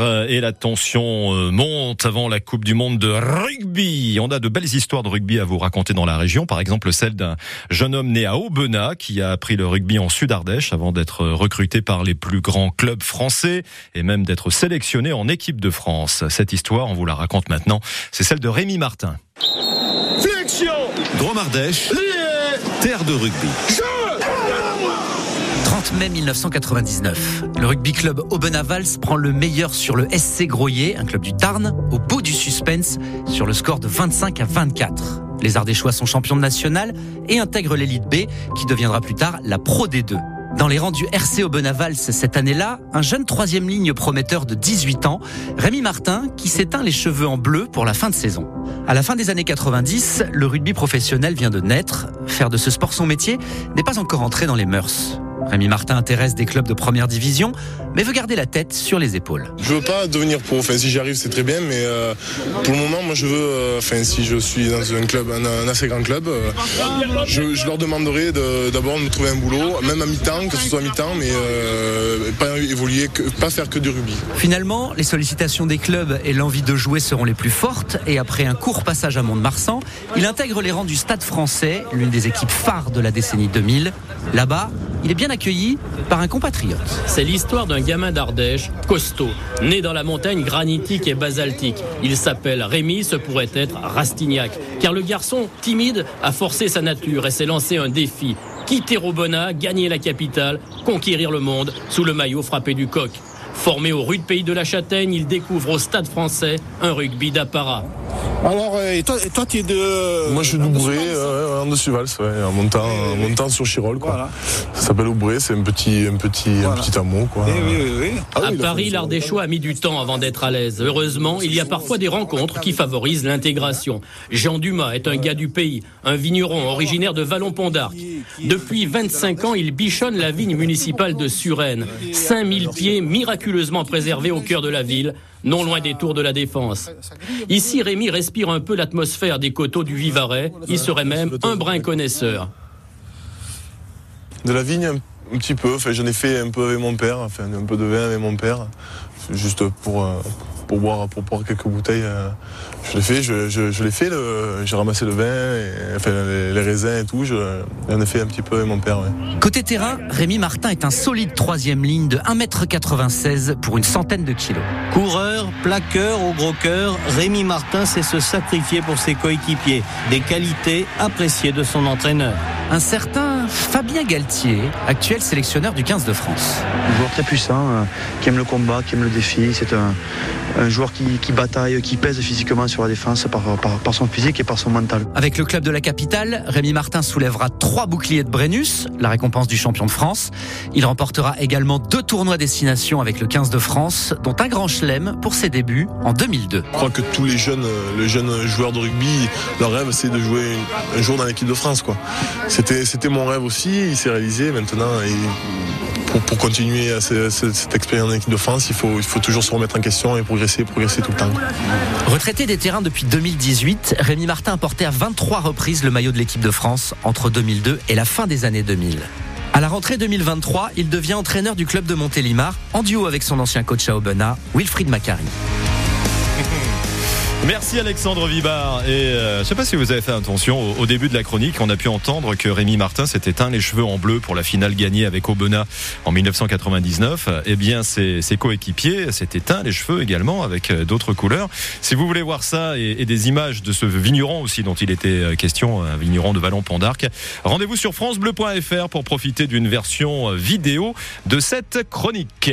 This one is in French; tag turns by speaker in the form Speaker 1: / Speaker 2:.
Speaker 1: Euh, et la tension euh, monte avant la Coupe du Monde de rugby. On a de belles histoires de rugby à vous raconter dans la région. Par exemple, celle d'un jeune homme né à Aubenas qui a appris le rugby en Sud-Ardèche avant d'être recruté par les plus grands clubs français et même d'être sélectionné en équipe de France. Cette histoire, on vous la raconte maintenant. C'est celle de Rémi Martin.
Speaker 2: Flexion
Speaker 3: Drôme Ardèche, terre de rugby.
Speaker 4: 30 mai 1999. Le rugby club Aubenavals prend le meilleur sur le SC Groyer, un club du Tarn, au bout du suspense, sur le score de 25 à 24. Les Ardéchois sont champions de national et intègrent l'élite B, qui deviendra plus tard la Pro D2. Dans les rangs du RC Aubenavals cette année-là, un jeune troisième ligne prometteur de 18 ans, Rémi Martin, qui s'éteint les cheveux en bleu pour la fin de saison. À la fin des années 90, le rugby professionnel vient de naître. Faire de ce sport son métier n'est pas encore entré dans les mœurs. Rémi Martin intéresse des clubs de première division, mais veut garder la tête sur les épaules.
Speaker 5: Je veux pas devenir pro. Enfin, si j'y arrive, c'est très bien, mais euh, pour le moment, moi, je veux. euh, enfin, si je suis dans un club, un, un assez grand club, euh, je, je leur demanderai de- d'abord de me trouver un boulot, même à mi-temps, que ce soit à mi-temps, mais pas évoluer, que, pas faire que du rugby.
Speaker 4: Finalement, les sollicitations des clubs et l'envie de jouer seront les plus fortes et après un court passage à Mont-de-Marsan, il intègre les rangs du Stade français, l'une des équipes phares de la décennie 2000. Là-bas, il est bien accueilli par un compatriote.
Speaker 6: C'est l'histoire d'un gamin d'Ardèche, costaud, né dans la montagne granitique et basaltique. Il s'appelle Rémi, ce pourrait être Rastignac, car le garçon, timide, a forcé sa nature et s'est lancé un défi. Quitter Aubenas, gagner la capitale, conquérir le monde sous le maillot frappé du coq. Formé au rude pays de la Châtaigne, il découvre au stade français un rugby d'apparat.
Speaker 2: Alors, euh, et toi, et toi tu es de.
Speaker 5: Moi, je suis d'Oubré, euh, en dessus Vals, ouais, en montant, montant sur Chirol, quoi.
Speaker 2: Voilà.
Speaker 5: Ça s'appelle Oubré, c'est un petit, un petit, un petit hameau, quoi.
Speaker 2: Eh oui, oui, oui.
Speaker 5: Ah oui,
Speaker 6: À
Speaker 5: il a
Speaker 6: Paris, l'Ardéchois a mis du temps avant d'être à l'aise. Heureusement, il y a parfois des rencontres qui favorisent l'intégration. Jean Dumas est un gars du pays, un vigneron originaire de Vallon-Pont d'Arc. Depuis 25 ans, il bichonne la vigne municipale de Suresnes. 5000 pieds miraculeusement préservés au cœur de la ville, non loin des tours de la Défense. Ici, Rémi respire un peu l'atmosphère des coteaux du Vivarais. Il serait même un brin connaisseur.
Speaker 5: De la vigne, un, un petit peu. Enfin, j'en ai fait un peu avec mon père, enfin, un peu de vin avec mon père, juste pour, euh, pour, boire, pour boire quelques bouteilles. euh. Je l'ai fait, je, je, je l'ai fait, j'ai ramassé le vin, et, enfin, les, les raisins et tout. Je, j'en ai fait un petit peu avec mon père. ouais.
Speaker 4: Côté terrain, Rémi Martin est un solide troisième ligne de 1m96 pour une centaine de kilos.
Speaker 7: Coureur, plaqueur au gros cœur, Rémi Martin sait se sacrifier pour ses coéquipiers. Des qualités appréciées de son entraîneur.
Speaker 4: Un certain Fabien Galtier, actuel sélectionneur du 15 de France.
Speaker 8: Un joueur très puissant, euh, qui aime le combat, qui aime le défi. C'est un, un joueur qui, qui bataille, qui pèse physiquement sur la défense par, par, par son physique et par son mental.
Speaker 4: Avec le club de la capitale, Rémi Martin soulèvera trois boucliers de Brennus, la récompense du champion de France. Il remportera également deux tournois destination avec le 15 de France, dont un grand chelem pour ses débuts en 2002.
Speaker 5: Je crois que tous les jeunes, les jeunes joueurs de rugby, leur rêve c'est de jouer un jour dans l'équipe de France. C'était mon rêve aussi, il s'est réalisé maintenant. Et pour, continuer cette expérience en équipe de France, il faut, il faut toujours se remettre en question et progresser, progresser tout le temps.
Speaker 4: Retraité des terrains depuis 2018, Rémi Martin a porté à 23 reprises le maillot de l'équipe de France entre 2002 et la fin des années 2000. À la rentrée 2023, il devient entraîneur du club de Montélimar en duo avec son ancien coach à Aubenas, Wilfried Macari.
Speaker 1: Merci Alexandre Vibard. Et euh, je sais pas si vous avez fait attention au, début de la chronique, on a pu entendre que Rémi Martin s'était teint les cheveux en bleu pour la finale gagnée avec Aubenas en 1999. Eh bien, ses, coéquipiers s'étaient teints les cheveux également avec euh, d'autres couleurs. Si vous voulez voir ça et, des images de ce vigneron aussi dont il était euh, question, un vigneron de Vallon-Pont d'Arc, rendez-vous sur francebleu.fr pour profiter d'une version euh, vidéo de cette chronique.